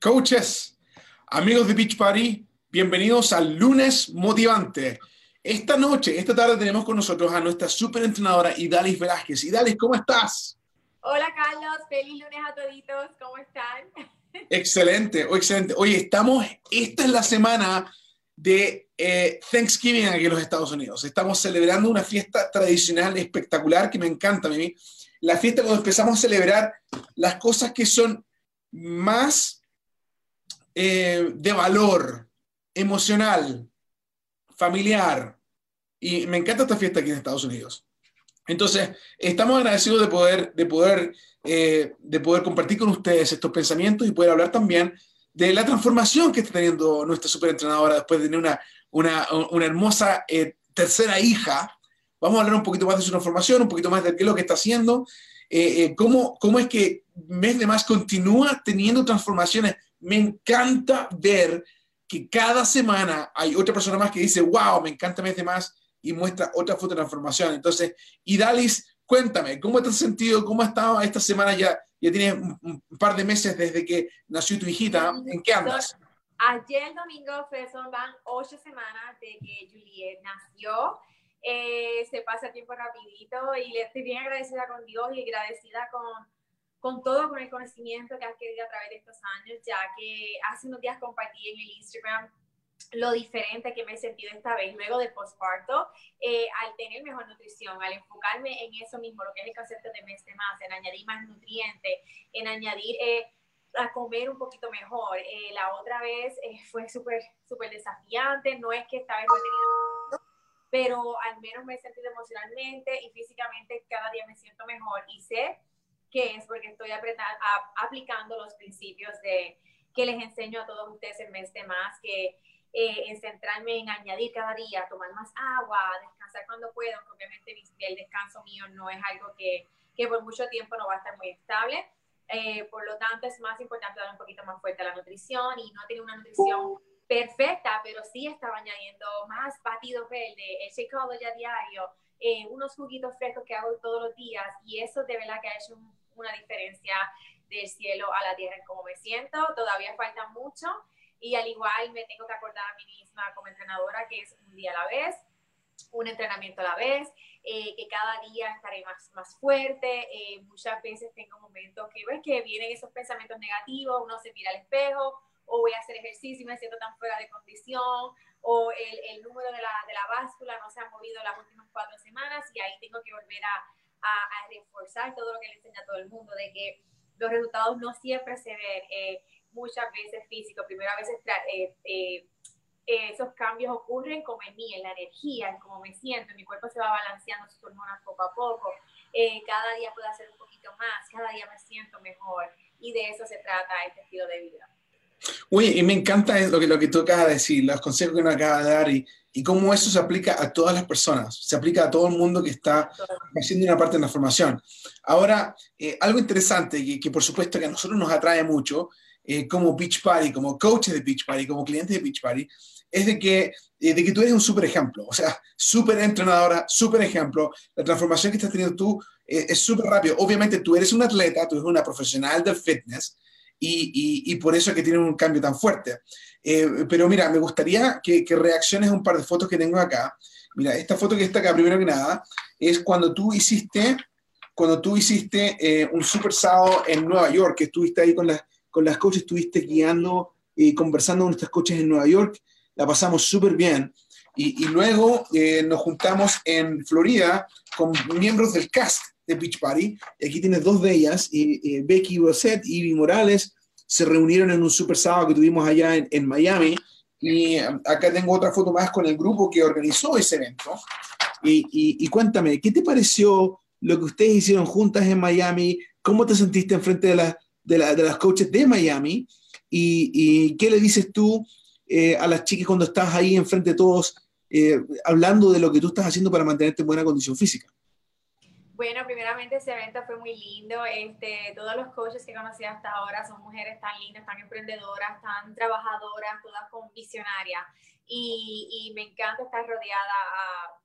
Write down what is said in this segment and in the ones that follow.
Coaches, amigos de Beach Party, bienvenidos al lunes motivante. Esta noche, esta tarde tenemos con nosotros a nuestra super entrenadora Idalis Velázquez. Idalis, ¿cómo estás? Hola Carlos, feliz lunes a toditos, ¿cómo están? Excelente, oh, excelente. Oye, estamos, esta es la semana de eh, Thanksgiving aquí en los Estados Unidos. Estamos celebrando una fiesta tradicional espectacular que me encanta a mí. La fiesta cuando empezamos a celebrar las cosas que son más eh, de valor emocional, familiar. Y me encanta esta fiesta aquí en Estados Unidos. Entonces, estamos agradecidos de poder, de poder, eh, de poder compartir con ustedes estos pensamientos y poder hablar también de la transformación que está teniendo nuestra superentrenadora después de tener una, una, una hermosa eh, tercera hija. Vamos a hablar un poquito más de su transformación, un poquito más de qué es lo que está haciendo, cómo, cómo es que mes de más continúa teniendo transformaciones me encanta ver que cada semana hay otra persona más que dice, wow, me encanta mes de más y muestra otra foto de transformación. Entonces, Idalis, cuéntame, ¿cómo te has sentido? ¿Cómo ha estado esta semana? Ya, ya tienes un, par de meses desde que nació tu hijita. ¿En qué andas? Ayer domingo fue, son van ocho semanas de que Juliet nació. Eh, se pasa el tiempo rapidito y le estoy bien agradecida con Dios y agradecida con con todo con el conocimiento que has querido a través de estos años, ya que hace unos días compartí en el Instagram lo diferente que me he sentido esta vez luego de posparto, eh, al tener mejor nutrición, al enfocarme en eso mismo, lo que es el concepto de mes de más, en añadir más nutrientes, en añadir eh, a comer un poquito mejor. Eh, la otra vez fue súper, súper desafiante, no es que esta vez no he tenido pero al menos me he sentido emocionalmente y físicamente cada día me siento mejor y sé que es porque estoy aplicando los principios de que les enseño a todos ustedes en mes de más, que eh, es centrarme en añadir cada día, tomar más agua, descansar cuando puedo, porque obviamente el descanso mío no es algo que, que por mucho tiempo no va a estar muy estable. Eh, por lo tanto, es más importante dar un poquito más fuerte a la nutrición y no tener una nutrición perfecta, pero sí estaba añadiendo más batidos verdes, el shake ya diario, eh, unos juguitos frescos que hago todos los días y eso de verdad que ha hecho un una diferencia del cielo a la tierra en cómo me siento. Todavía falta mucho y al igual me tengo que acordar a mí misma como entrenadora que es un día a la vez, un entrenamiento a la vez, eh, que cada día estaré más, más fuerte. Eh, muchas veces tengo momentos que ves que vienen esos pensamientos negativos, uno se mira al espejo o voy a hacer ejercicio y me siento tan fuera de condición, o el, el número de la, de la báscula no se ha movido las últimas cuatro semanas y ahí tengo que volver a, a, reforzar todo lo que le enseña a todo el mundo, de que los resultados no siempre se ven eh, muchas veces físicos, primero a veces eh, eh, esos cambios ocurren como en mí, en la energía, en cómo me siento, mi cuerpo se va balanceando sus hormonas poco a poco, cada día puedo hacer un poquito más, cada día me siento mejor y de eso se trata este estilo de vida. Uy, y me encanta lo que, lo que tú acabas de decir, los consejos que nos acabas de dar y, y cómo eso se aplica a todas las personas, se aplica a todo el mundo que está haciendo una parte de la formación. Ahora, eh, algo interesante que, que, por supuesto que a nosotros nos atrae mucho, eh, como Beach Party, como coaches de Beach Party, como clientes de Beach Party, es de que, eh, de que tú eres un súper ejemplo, o sea, súper entrenadora, súper ejemplo. La transformación que estás teniendo tú es súper rápido. Obviamente tú eres un atleta, tú eres una profesional del fitness, y, y, por eso es que tienen un cambio tan fuerte. Eh, pero mira, me gustaría que, que, reacciones a un par de fotos que tengo acá. Mira, esta foto que está acá, primero que nada, es cuando tú hiciste, cuando tú hiciste eh, un super sábado en Nueva York, que estuviste ahí con las, con las coaches, estuviste guiando y conversando con nuestras coaches en Nueva York, la pasamos súper bien. Y, y luego eh, nos juntamos en Florida con miembros del cast de Beach Party. Aquí tienes dos de ellas, y, Becky Rosette y Ivy Morales, se reunieron en un super sábado que tuvimos allá en, en Miami. Y um, acá tengo otra foto más con el grupo que organizó ese evento. Y, y, y, cuéntame, ¿qué te pareció lo que ustedes hicieron juntas en Miami? ¿Cómo te sentiste enfrente de, la, de, la, de las coaches de Miami? ¿Y, y qué le dices tú eh, a las chicas cuando estás ahí enfrente de todos, eh, hablando de lo que tú estás haciendo para mantenerte en buena condición física? Bueno, primeramente ese evento fue muy lindo. Este, todos los coaches que conocí hasta ahora son mujeres tan lindas, tan emprendedoras, tan trabajadoras, todas con visionarias. y, me encanta estar rodeada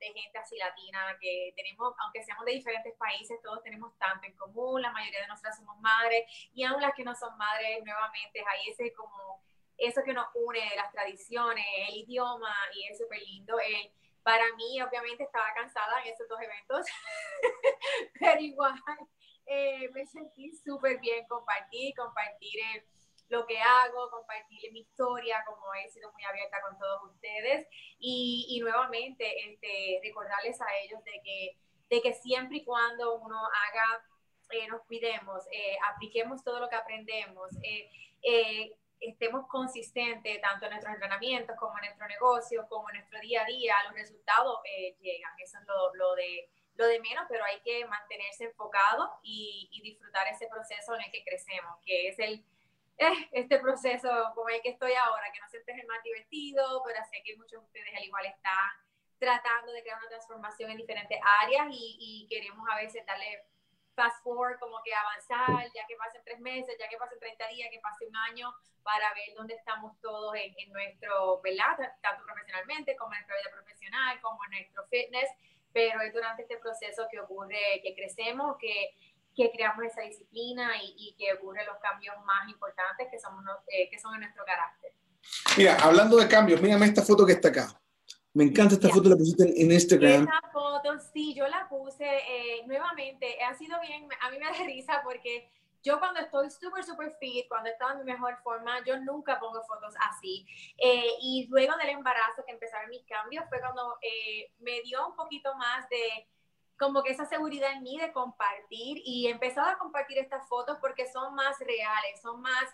de gente así latina que tenemos, aunque seamos de diferentes países, todos tenemos tanto en común, la mayoría de nosotras somos madres y aún las que no son madres, nuevamente hay ese como eso que nos une, las tradiciones, el idioma y es súper lindo. Eh, para mí, obviamente, estaba cansada en esos dos eventos, pero igual eh, me sentí súper bien. Compartir, compartir eh, lo que hago, compartir mi historia, como he sido muy abierta con todos ustedes. Y, y nuevamente este, recordarles a ellos de que, de que siempre y cuando uno haga, eh, nos cuidemos, eh, apliquemos todo lo que aprendemos, estemos consistentes tanto en nuestros entrenamientos como en nuestro negocio, como en nuestro día a día, los resultados llegan. Eso es lo, de lo de menos, pero hay que mantenerse enfocado y, disfrutar ese proceso en el que crecemos, que es el, eh, este proceso como el que estoy ahora, que no siempre es el más divertido, pero sé que muchos de ustedes al igual están tratando de crear una transformación en diferentes áreas y, queremos a veces darle fast forward, como que avanzar, ya que pasen tres meses, ya que pasen 30 días, que pase un año, para ver dónde estamos todos en, en nuestro, ¿verdad? Tanto profesionalmente como en nuestra vida profesional, como en nuestro fitness, pero es durante este proceso que ocurre, que crecemos, que que creamos esa disciplina y, que ocurren los cambios más importantes que, somos, eh, que son en nuestro carácter. Mira, hablando de cambios, mírame esta foto que está acá. Me encanta esta foto, la pusiste en, Instagram. Esta foto, sí, yo la puse eh, nuevamente. Ha sido bien, a mí me da risa porque yo cuando estoy súper, súper fit, cuando estaba en mi mejor forma, yo nunca pongo fotos así. Eh, y luego del embarazo que empezaron mis cambios, fue cuando me dio un poquito más de como que esa seguridad en mí de compartir y he empezado a compartir estas fotos porque son más reales, son más,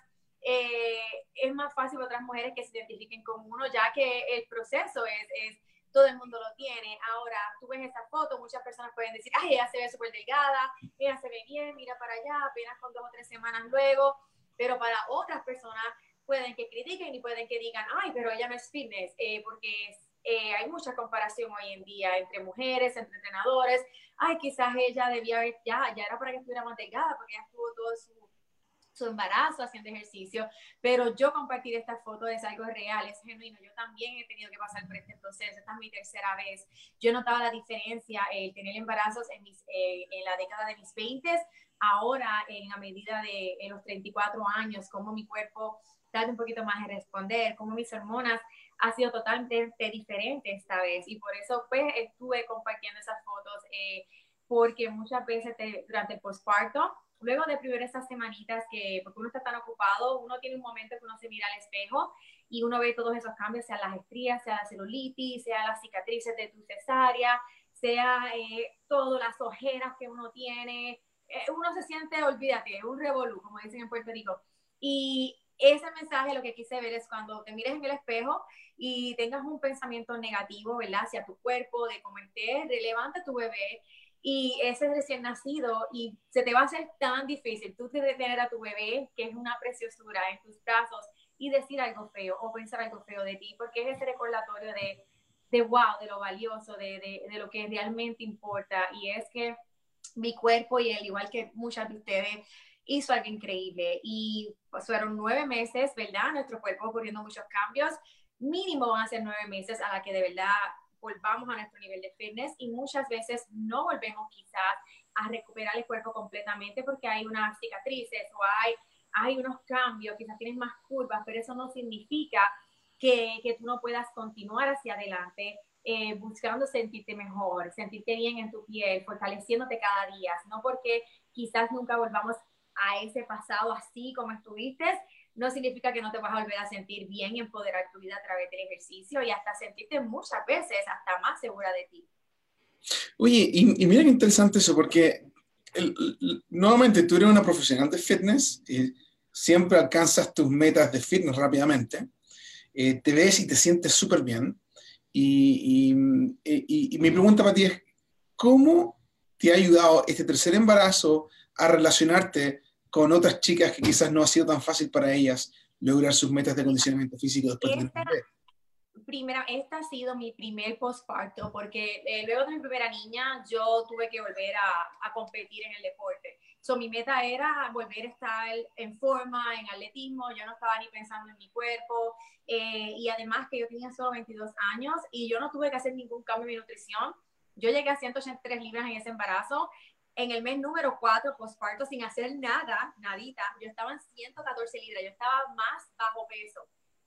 eh, es más fácil para otras mujeres que se identifiquen con uno, ya que el proceso es, es todo el mundo lo tiene. Ahora, tú ves esa foto, muchas personas pueden decir, ay, ella se ve súper delgada, ella se ve bien, mira para allá, apenas con dos o tres semanas luego, pero para otras personas pueden que critiquen y pueden que digan, ay, pero ella no es fitness, eh, porque eh, hay mucha comparación hoy en día entre mujeres, entre entrenadores. Ay, quizás ella debía haber, ya, ya era para que estuviera más delgada, porque ella estuvo todo su, su embarazo haciendo ejercicio, pero yo compartir esta foto es algo real, es genuino. Yo también he tenido que pasar por este proceso, esta es mi tercera vez. Yo notaba la diferencia, el tener embarazos en, mis, eh, en la década de mis 20, ahora en a medida de en los 34 años, cómo mi cuerpo tarda un poquito más en responder, cómo mis hormonas ha sido totalmente diferente esta vez y por eso pues estuve compartiendo esas fotos eh, porque muchas veces durante el posparto, luego de primero esas semanitas que, porque uno está tan ocupado, uno tiene un momento que uno se mira al espejo y uno ve todos esos cambios, sea las estrías, sea la celulitis, sea las cicatrices de tu cesárea, sea eh, todas las ojeras que uno tiene, eh, uno se siente, olvídate, un revolú, como dicen en Puerto Rico. Y ese mensaje lo que quise ver es cuando te mires en el espejo y tengas un pensamiento negativo, ¿verdad? Hacia tu cuerpo, de cómo estés, relevante tu bebé y ese recién nacido y se te va a hacer tan difícil tú tener a tu bebé, que es una preciosura en tus brazos y decir algo feo o pensar algo feo de ti, porque es ese recordatorio de, de wow, de lo valioso, de, de, de lo que realmente importa y es que mi cuerpo y el igual que muchas de ustedes hizo algo increíble y fueron nueve meses, ¿verdad? Nuestro cuerpo ocurriendo muchos cambios mínimo van a ser nueve meses a la que de verdad volvamos a nuestro nivel de fitness y muchas veces no volvemos quizás a recuperar el cuerpo completamente porque hay unas cicatrices o hay, hay unos cambios, quizás tienes más curvas, pero eso no significa que, que tú no puedas continuar hacia adelante eh, buscando sentirte mejor, sentirte bien en tu piel, fortaleciéndote cada día, no porque quizás nunca volvamos a ese pasado así como estuviste, no significa que no te vas a volver a sentir bien y empoderar tu vida a través del ejercicio y hasta sentirte muchas veces hasta más segura de ti. Oye, y, mira qué interesante eso, porque nuevamente tú eres una profesional de fitness y siempre alcanzas tus metas de fitness rápidamente, eh, te ves y te sientes súper bien. Y, y, mi pregunta para ti es, ¿cómo te ha ayudado este tercer embarazo a relacionarte con otras chicas que quizás no ha sido tan fácil para ellas lograr sus metas de condicionamiento físico después de tener Primera, esta ha sido mi primer postparto porque eh, luego de mi primera niña yo tuve que volver a, a, competir en el deporte So, mi meta era volver a estar en forma, en atletismo, yo no estaba ni pensando en mi cuerpo eh, y además que yo tenía solo 22 años y yo no tuve que hacer ningún cambio en mi nutrición. Yo llegué a 183 libras en ese embarazo. En el mes número 4, postparto, sin hacer nada, nadita, yo estaba en 114 libras, yo estaba más bajo peso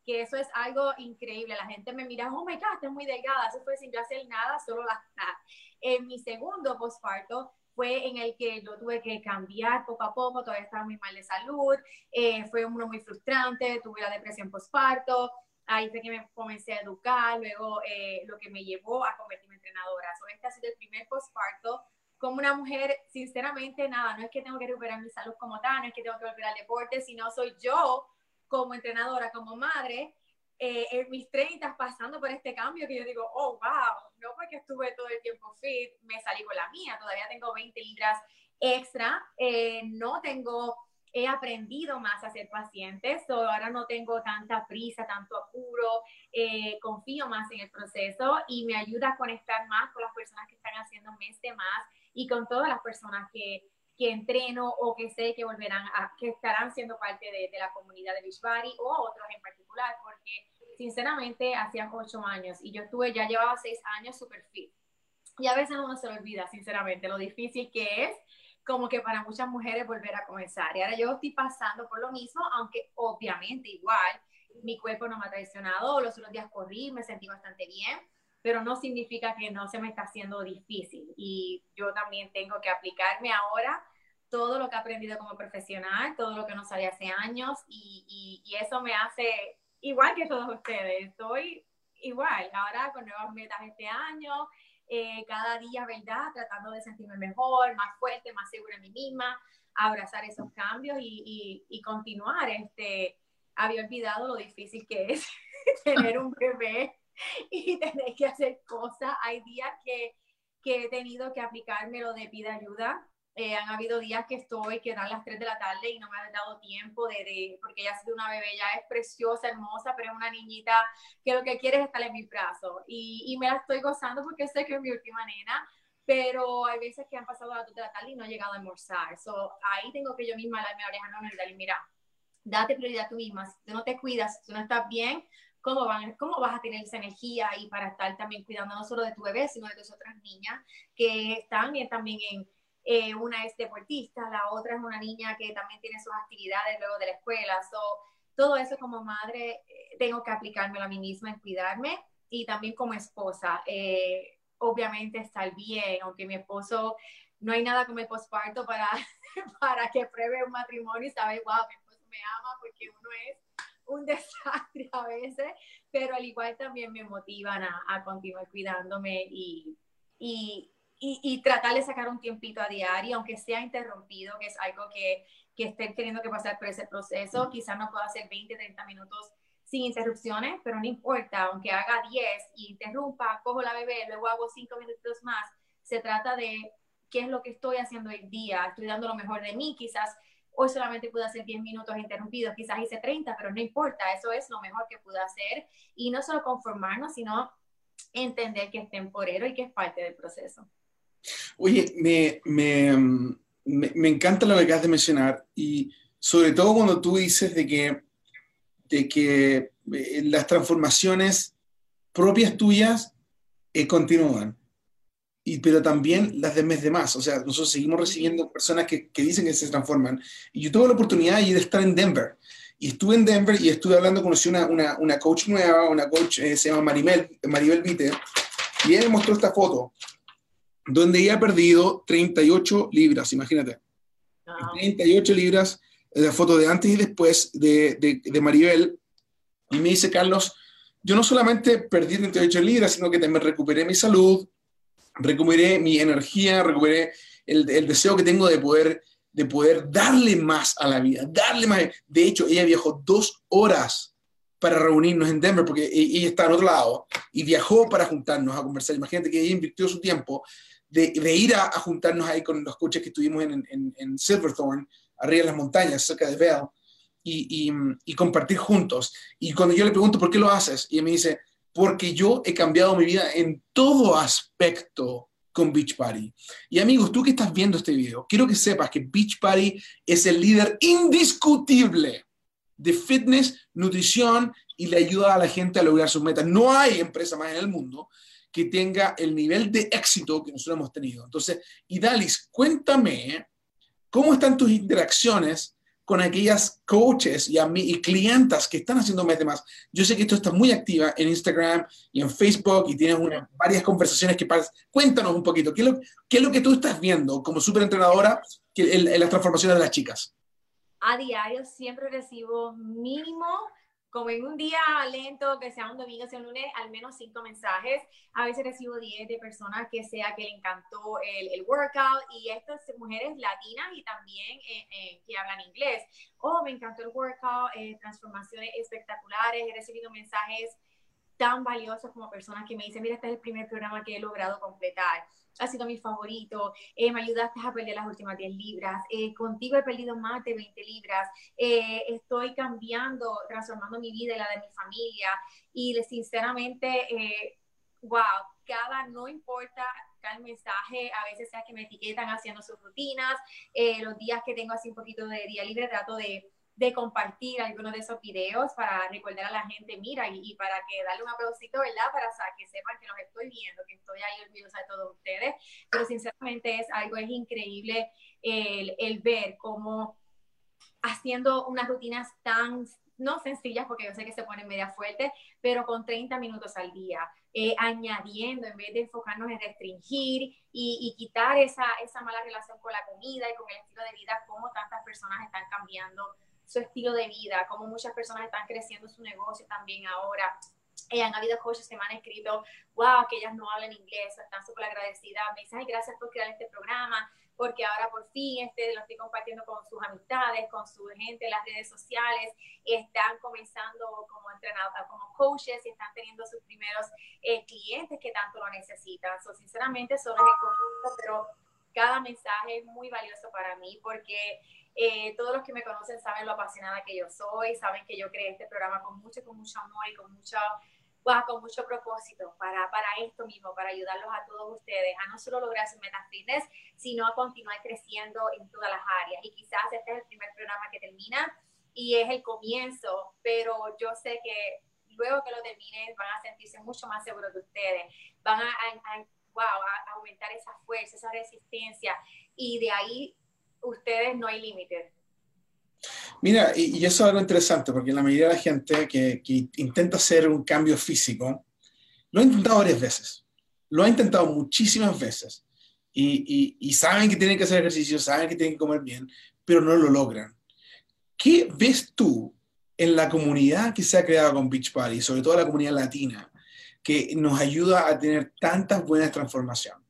que eso es algo increíble. La gente me mira, oh my God, estás muy delgada. Eso fue sin yo hacer nada, solo la En mi segundo postparto fue en el que yo tuve que cambiar poco a poco, todavía estaba muy mal de salud, eh, fue uno muy frustrante, tuve la depresión postparto, ahí fue que me comencé a educar, luego eh, lo que me llevó a convertirme en entrenadora. So, este ha sido el primer postparto como una mujer, sinceramente, nada, no es que tengo que recuperar mi salud como tal, no es que tengo que volver al deporte, sino soy yo como entrenadora, como madre, eh, en mis 30 pasando por este cambio que yo digo, oh, wow, no porque estuve todo el tiempo fit, me salí con la mía, todavía tengo 20 libras extra, eh, no tengo, he aprendido más a ser paciente, so ahora no tengo tanta prisa, tanto apuro, eh, confío más en el proceso y me ayuda a conectar más con las personas que están haciendo mes de más y con todas las personas que que entreno o que sé que volverán a, que estarán siendo parte de, de la comunidad de Beachbody o otros en particular, porque sinceramente hacían ocho años y yo estuve, ya llevaba seis años super fit. Y a veces uno se lo olvida, sinceramente, lo difícil que es como que para muchas mujeres volver a comenzar. Y ahora yo estoy pasando por lo mismo, aunque obviamente igual mi cuerpo no me ha traicionado, los otros días corrí, me sentí bastante bien, pero no significa que no se me está haciendo difícil. Y yo también tengo que aplicarme ahora todo lo que he aprendido como profesional, todo lo que no sabía hace años, y, y, eso me hace igual que todos ustedes. Estoy igual, ahora con nuevas metas este año, eh, cada día, ¿verdad? Tratando de sentirme mejor, más fuerte, más segura en mí misma, abrazar esos cambios y, y, y continuar. Este, había olvidado lo difícil que es tener un bebé y tener que hacer cosas. Hay días que, que he tenido que aplicarme lo de pide ayuda. Eh, han habido días que estoy, que dan las 3 de la tarde y no me ha dado tiempo de, de, porque ella ha sido una bebé, ya es preciosa, hermosa, pero es una niñita que lo que quiere es estar en mis brazos. Y, y me la estoy gozando porque sé que es mi última nena, pero hay veces que han pasado las 2 de la tarde y no he llegado a almorzar. So, ahí tengo que yo misma darme la oreja, no, no, mira, date prioridad tú misma. Si tú no te cuidas, si tú no estás bien, cómo, van, cómo vas a tener esa energía y para estar también cuidando no solo de tu bebé, sino de tus otras niñas que están también en, eh, una es deportista, la otra es una niña que también tiene sus actividades luego de la escuela. So, todo eso como madre eh, tengo que aplicármelo a mí misma en cuidarme y también como esposa. Eh, obviamente estar bien, aunque mi esposo, no hay nada como el posparto para, para que pruebe un matrimonio y sabe, wow, mi esposo me ama porque uno es un desastre a veces, pero al igual también me motivan a, a continuar cuidándome y, y, y, tratar de sacar un tiempito a diario, aunque sea interrumpido, que es algo que, que estén teniendo que pasar por ese proceso, quizás no pueda hacer 20, 30 minutos sin interrupciones, pero no importa, aunque haga 10 y interrumpa, cojo la bebé, luego hago 5 minutos más, se trata de qué es lo que estoy haciendo el día, estoy dando lo mejor de mí, quizás Hoy solamente pude hacer 10 minutos interrumpidos, quizás hice 30, pero no importa, eso es lo mejor que pude hacer. Y no solo conformarnos, sino entender que es temporero y que es parte del proceso. Oye, me, me, me, encanta lo que acabas de mencionar y sobre todo cuando tú dices de que, de que eh, las transformaciones propias tuyas eh, continúan y, pero también las de mes de más. O sea, nosotros seguimos recibiendo personas que, que, dicen que se transforman. Y yo tuve la oportunidad de estar en Denver. Y estuve en Denver y estuve hablando, conocí una, una, una coach nueva, una coach eh, se llama Maribel, Maribel Vite, y ella me mostró esta foto, donde ella ha perdido 38 libras, imagínate. 38 libras, la foto de antes y después de, de, de Maribel. Y me dice, Carlos, yo no solamente perdí 38 libras, sino que también recuperé mi salud, recuperé mi energía, recuperé el, el, deseo que tengo de poder, de poder darle más a la vida, darle más. De hecho, ella viajó dos horas para reunirnos en Denver, porque e, ella está en otro lado, y viajó para juntarnos a conversar. Imagínate que ella invirtió su tiempo de, de ir a, a, juntarnos ahí con los coches que estuvimos en, en, Silverthorne, arriba en las montañas, cerca de Vail, y, y, y, compartir juntos. Y cuando yo le pregunto, ¿por qué lo haces? Y ella me dice, porque yo he cambiado mi vida en todo aspecto con Beachbody. Y amigos, tú que estás viendo este video, quiero que sepas que Beachbody es el líder indiscutible de fitness, nutrición y le ayuda a la gente a lograr sus metas. No hay empresa más en el mundo que tenga el nivel de éxito que nosotros hemos tenido. Entonces, Idalis, cuéntame cómo están tus interacciones con aquellas coaches y, a mí, y clientas que están haciendo más. Yo sé que tú estás muy activa en Instagram y en Facebook y tienes varias conversaciones que pasan. Cuéntanos un poquito, ¿qué es, lo, ¿qué es lo que tú estás viendo como superentrenadora en, en las transformaciones de las chicas? A diario siempre recibo mínimo como en un día lento, que sea un domingo, sea un lunes, al menos cinco mensajes. A veces recibo 10 de personas que sea que le encantó el, el workout y estas mujeres latinas y también eh, eh, que hablan inglés. Oh, me encantó el workout, eh, transformaciones espectaculares. He recibido mensajes tan valiosos como personas que me dicen, mira, este es el primer programa que he logrado completar ha sido mi favorito, eh, me ayudaste a perder las últimas 10 libras, eh, contigo he perdido más de 20 libras, eh, estoy cambiando, transformando mi vida y la de mi familia y sinceramente, wow, cada, no importa cada mensaje, a veces sea que me etiquetan haciendo sus rutinas, los días que tengo así un poquito de día libre trato de de compartir algunos de esos videos para recordar a la gente, mira, y, para que darle un aplausito, ¿verdad? Para que sepan que los estoy viendo, que estoy ahí orgullosa de todos ustedes. Pero sinceramente es algo, es increíble el, el ver cómo haciendo unas rutinas tan no sencillas porque yo sé que se ponen media fuertes, pero con 30 minutos al día, eh, añadiendo en vez de enfocarnos en restringir y, y, quitar esa, esa mala relación con la comida y con el estilo de vida, cómo tantas personas están cambiando su estilo de vida, como muchas personas están creciendo su negocio también ahora. Eh, han habido coaches que me han escrito, wow, que ellas no hablan inglés, están súper agradecidas. Me dicen, ay, gracias por crear este programa, porque ahora por fin este, lo estoy compartiendo con sus amistades, con su gente en las redes sociales. Están comenzando como entrenados, como coaches y están teniendo sus primeros eh, clientes que tanto lo necesitan. So, sinceramente, solo es pero cada mensaje es muy valioso para mí porque eh, todos los que me conocen saben lo apasionada que yo soy, saben que yo creé este programa con mucho, con mucho amor y con mucho, con mucho propósito para, para esto mismo, para ayudarlos a todos ustedes a no solo lograr su meta fitness, sino a continuar creciendo en todas las áreas. Y quizás este es el primer programa que termina y es el comienzo, pero yo sé que luego que lo terminen van a sentirse mucho más seguros de ustedes, van a, a, wow, aumentar esa fuerza, esa resistencia y de ahí ustedes no hay límites. Mira, y, eso es algo interesante, porque la mayoría de la gente que, intenta hacer un cambio físico, lo ha intentado varias veces, lo ha intentado muchísimas veces, y, y, saben que tienen que hacer ejercicio, saben que tienen que comer bien, pero no lo logran. ¿Qué ves tú en la comunidad que se ha creado con Beach Party, sobre todo la comunidad latina, que nos ayuda a tener tantas buenas transformaciones?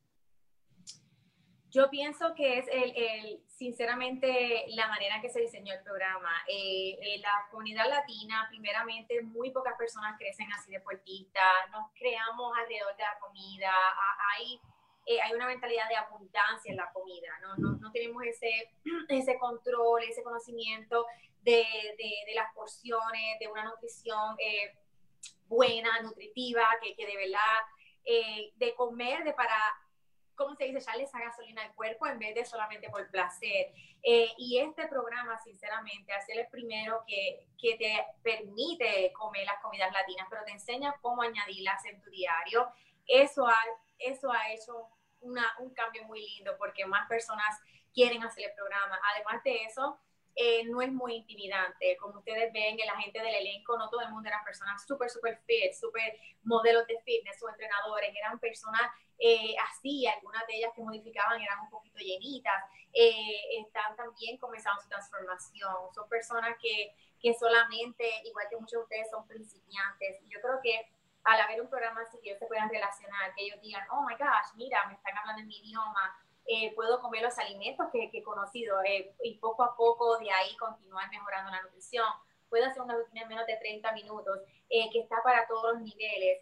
Yo pienso que es el, el, sinceramente la manera en que se diseñó el programa. Eh, eh, la comunidad latina, primeramente, muy pocas personas crecen así deportistas, nos creamos alrededor de la comida, hay, eh, hay una mentalidad de abundancia en la comida, no, no, no tenemos ese, ese control, ese conocimiento de, de, de las porciones, de una nutrición buena, nutritiva, que, que de verdad, de comer, de para ¿cómo se dice? Echarle esa gasolina al cuerpo en vez de solamente por placer. Eh, y este programa, sinceramente, hacer el primero que, que te permite comer las comidas latinas, pero te enseña cómo añadirlas en tu diario. Eso ha, eso ha hecho una, un cambio muy lindo porque más personas quieren hacer el programa. Además de eso, eh, no es muy intimidante. Como ustedes ven, la gente del elenco, no todo el mundo eran personas súper, súper fit, súper modelos de fitness o entrenadores, eran personas eh, así, algunas de ellas que modificaban eran un poquito llenitas, eh, están también comenzando su transformación, son personas que, que solamente, igual que muchos de ustedes, son principiantes. Y yo creo que al haber un programa así que ellos se puedan relacionar, que ellos digan, oh my gosh, mira, me están hablando en mi idioma, eh, puedo comer los alimentos que, que he conocido eh, y poco a poco de ahí continuar mejorando la nutrición. Puedo hacer una rutina en menos de 30 minutos eh, que está para todos los niveles,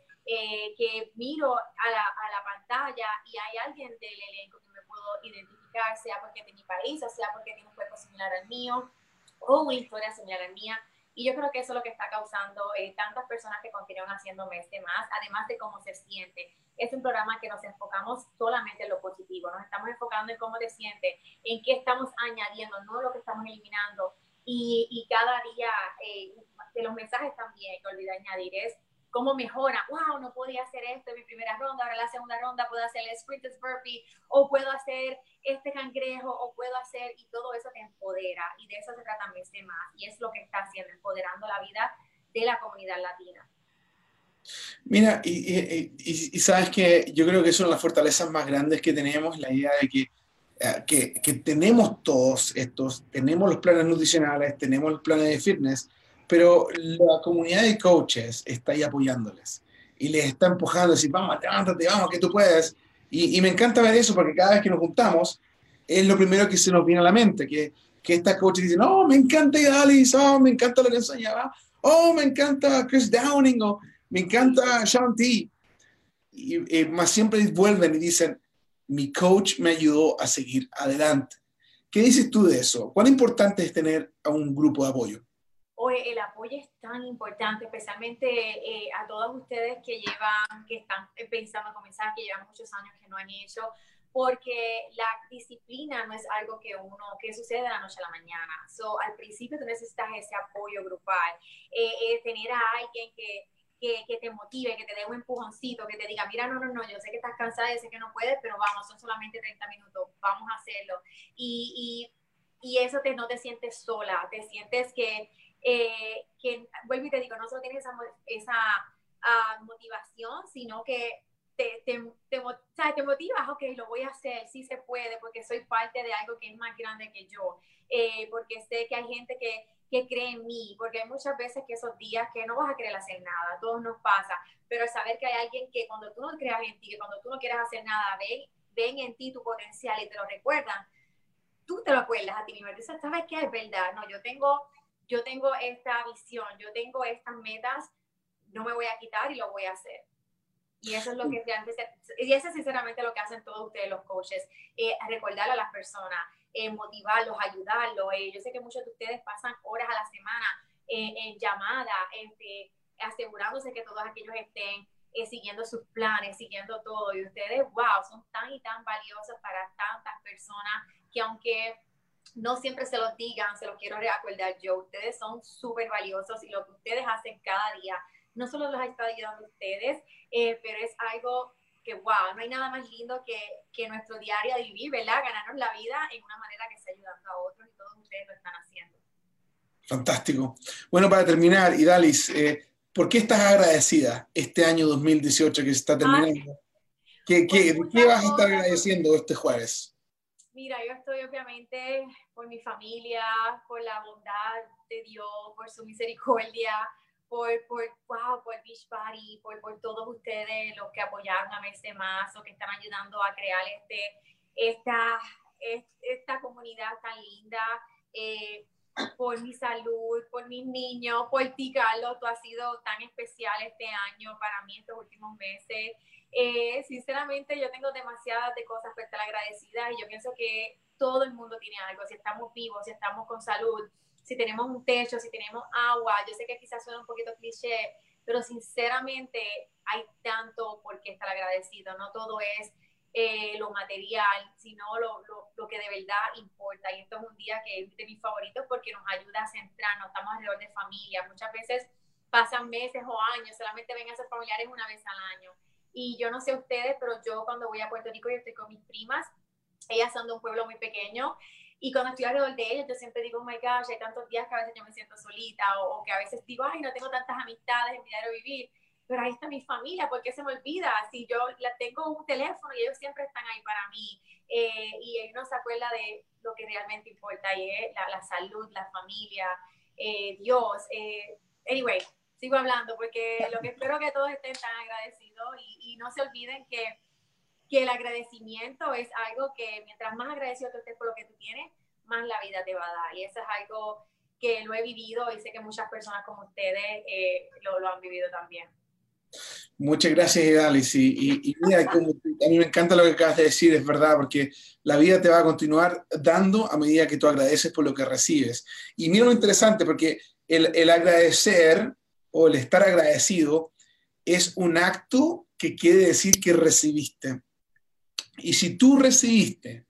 que miro a la, a la, pantalla y hay alguien del elenco que me puedo identificar, sea porque es de mi país o sea porque tiene un cuerpo similar al mío o una historia similar a la mía. Y yo creo que eso es lo que está causando eh, tantas personas que continúan haciendo mes de más, además de cómo se siente. Es un programa que nos enfocamos solamente en lo positivo, nos estamos enfocando en cómo te sientes, en qué estamos añadiendo, no lo que estamos eliminando. Y, y cada día, eh, de los mensajes también, que olvidé añadir, es cómo mejora. Wow, no podía hacer esto en mi primera ronda, ahora en la segunda ronda puedo hacer el sprinters burpee, o puedo hacer este cangrejo, o puedo hacer, y todo eso te empodera. Y de eso se trata Mes de Más, y es lo que está haciendo, empoderando la vida de la comunidad latina. Mira, y, sabes que yo creo que es una de las fortalezas más grandes que tenemos, la idea de que, eh, que, que, tenemos todos estos, tenemos los planes nutricionales, tenemos los planes de fitness, pero la comunidad de coaches está ahí apoyándoles y les está empujando, decir, vamos, levántate, vamos, que tú puedes. Y, me encanta ver eso porque cada vez que nos juntamos es lo primero que se nos viene a la mente, que, que estas coaches dicen, oh, me encanta Idalis, oh, me encanta lo que enseñaba, oh, me encanta Chris Downing, o me encanta Sean T. Y, más siempre vuelven y dicen, mi coach me ayudó a seguir adelante. ¿Qué dices tú de eso? ¿Cuán importante es tener a un grupo de apoyo? El apoyo es tan importante, especialmente eh, a todos ustedes que llevan, que están pensando en comenzar, que llevan muchos años que no han hecho, porque la disciplina no es algo que uno, que sucede de la noche a la mañana. So, al principio tú necesitas ese apoyo grupal, eh, eh, tener a alguien que, que, que, te motive, que te dé un empujoncito, que te diga, mira, no, no, no, yo sé que estás cansada, yo sé que no puedes, pero vamos, son solamente 30 minutos, vamos a hacerlo. Y, y, y eso te, no te sientes sola, te sientes que eh, que, vuelvo y te digo, no solo tienes esa, esa ah, motivación, sino que te, te, te, te, motivas, ok, lo voy a hacer, sí se puede, porque soy parte de algo que es más grande que yo, eh, porque sé que hay gente que, que cree en mí, porque hay muchas veces que esos días que no vas a querer hacer nada, todos nos pasa, pero saber que hay alguien que cuando tú no creas en ti, que cuando tú no quieres hacer nada, ven, ven en ti tu potencial y te lo recuerdan, tú te lo acuerdas a ti mismo, entonces sabes que es verdad, no, yo tengo yo tengo esta visión, yo tengo estas metas, no me voy a quitar y lo voy a hacer. Y eso es lo que y eso es sinceramente lo que hacen todos ustedes los coaches, eh, recordar a las personas, eh, motivarlos, ayudarlos. Eh, yo sé que muchos de ustedes pasan horas a la semana eh, en llamada, este, asegurándose que todos aquellos estén siguiendo sus planes, siguiendo todo. Y ustedes, wow, son tan y tan valiosos para tantas personas que aunque no siempre se los digan, se los quiero recordar yo, ustedes son súper valiosos y lo que ustedes hacen cada día, no solo los está ayudando a ustedes, eh, pero es algo que, wow, no hay nada más lindo que, que nuestro diario de vivir, ¿verdad? Ganarnos la vida en una manera que esté ayudando a otros y todos ustedes lo están haciendo. Fantástico. Bueno, para terminar, Idalis, eh, ¿por qué estás agradecida este año 2018 que se está terminando? ¿Qué, qué, ¿Qué vas a estar agradeciendo este jueves? Mira, yo estoy obviamente por mi familia, por la bondad de Dios, por su misericordia, por, por, wow, por Beach Party, por, por todos ustedes los que apoyaron a Mes de Más o que están ayudando a crear este, esta, esta comunidad tan linda. Eh, por mi salud, por mis niños, por ti, Carlos, tú has sido tan especial este año para mí, estos últimos meses. Eh, sinceramente, yo tengo demasiadas de cosas para estar agradecida y yo pienso que todo el mundo tiene algo. Si estamos vivos, si estamos con salud, si tenemos un techo, si tenemos agua. Yo sé que quizás suena un poquito cliché, pero sinceramente hay tanto por qué estar agradecido. No todo es eh, lo material, sino lo, lo, lo, que de verdad importa. Y esto es un día que es de mis favoritos porque nos ayuda a centrarnos, estamos alrededor de familia. Muchas veces pasan meses o años, solamente ven a sus familiares una vez al año. Y yo no sé ustedes, pero yo cuando voy a Puerto Rico y estoy con mis primas, ellas son de un pueblo muy pequeño, y cuando estoy alrededor de ellas, yo siempre digo, oh my gosh, hay tantos días que a veces yo me siento solita, o, que a veces digo, ay, no tengo tantas amistades en mi diario vivir, pero ahí está mi familia, ¿por qué se me olvida? Si yo la tengo un teléfono y ellos siempre están ahí para mí, eh, y ellos no se acuerda de lo que realmente importa, y es la, la salud, la familia, eh, Dios. Eh, anyway, sigo hablando porque lo que espero que todos estén tan agradecidos y, y no se olviden que, que, el agradecimiento es algo que mientras más agradecido tú estés por lo que tú tienes, más la vida te va a dar. Y eso es algo que lo he vivido y sé que muchas personas como ustedes eh, lo, lo, han vivido también. Muchas gracias, Idalis. Y, y, y mira, como, a mí me encanta lo que acabas de decir, es verdad, porque la vida te va a continuar dando a medida que tú agradeces por lo que recibes. Y mira lo interesante, porque el, el agradecer o el estar agradecido es un acto que quiere decir que recibiste. Y si tú recibiste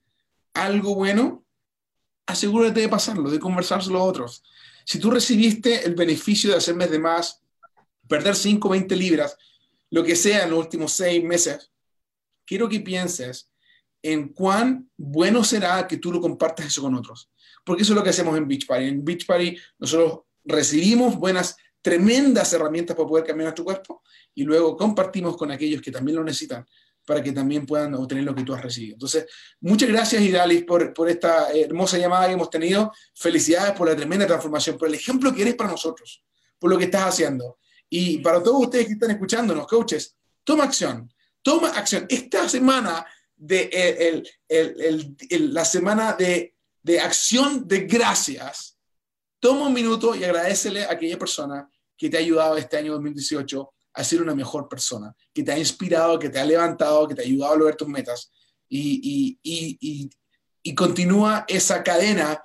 algo bueno, asegúrate de pasarlo, de conversárselo a otros. Si tú recibiste el beneficio de hacer mes de más, perder 5, 20 libras, lo que sea en los últimos seis meses, quiero que pienses en cuán bueno será que tú lo compartas eso con otros. Porque eso es lo que hacemos en Beach Party. En Beach Party nosotros recibimos buenas, tremendas herramientas para poder cambiar nuestro cuerpo y luego compartimos con aquellos que también lo necesitan para que también puedan obtener lo que tú has recibido. Entonces, muchas gracias, Idalis, por, por esta hermosa llamada que hemos tenido. Felicidades por la tremenda transformación, por el ejemplo que eres para nosotros, por lo que estás haciendo. Y para todos ustedes que están escuchándonos, coaches, toma acción, toma acción. Esta semana el, la semana de, acción de gracias, toma un minuto y agradecele a aquella persona que te ha ayudado este año 2018 a ser una mejor persona, que te ha inspirado, que te ha levantado, que te ha ayudado a lograr tus metas. Y, y, y, y continúa esa cadena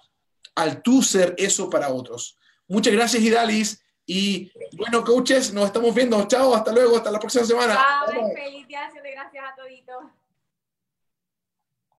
al tú ser eso para otros. Muchas gracias, Idalis. Y bueno, coaches, nos estamos viendo. Chao, hasta luego, hasta la próxima semana. Chao, feliz día, gracias a toditos.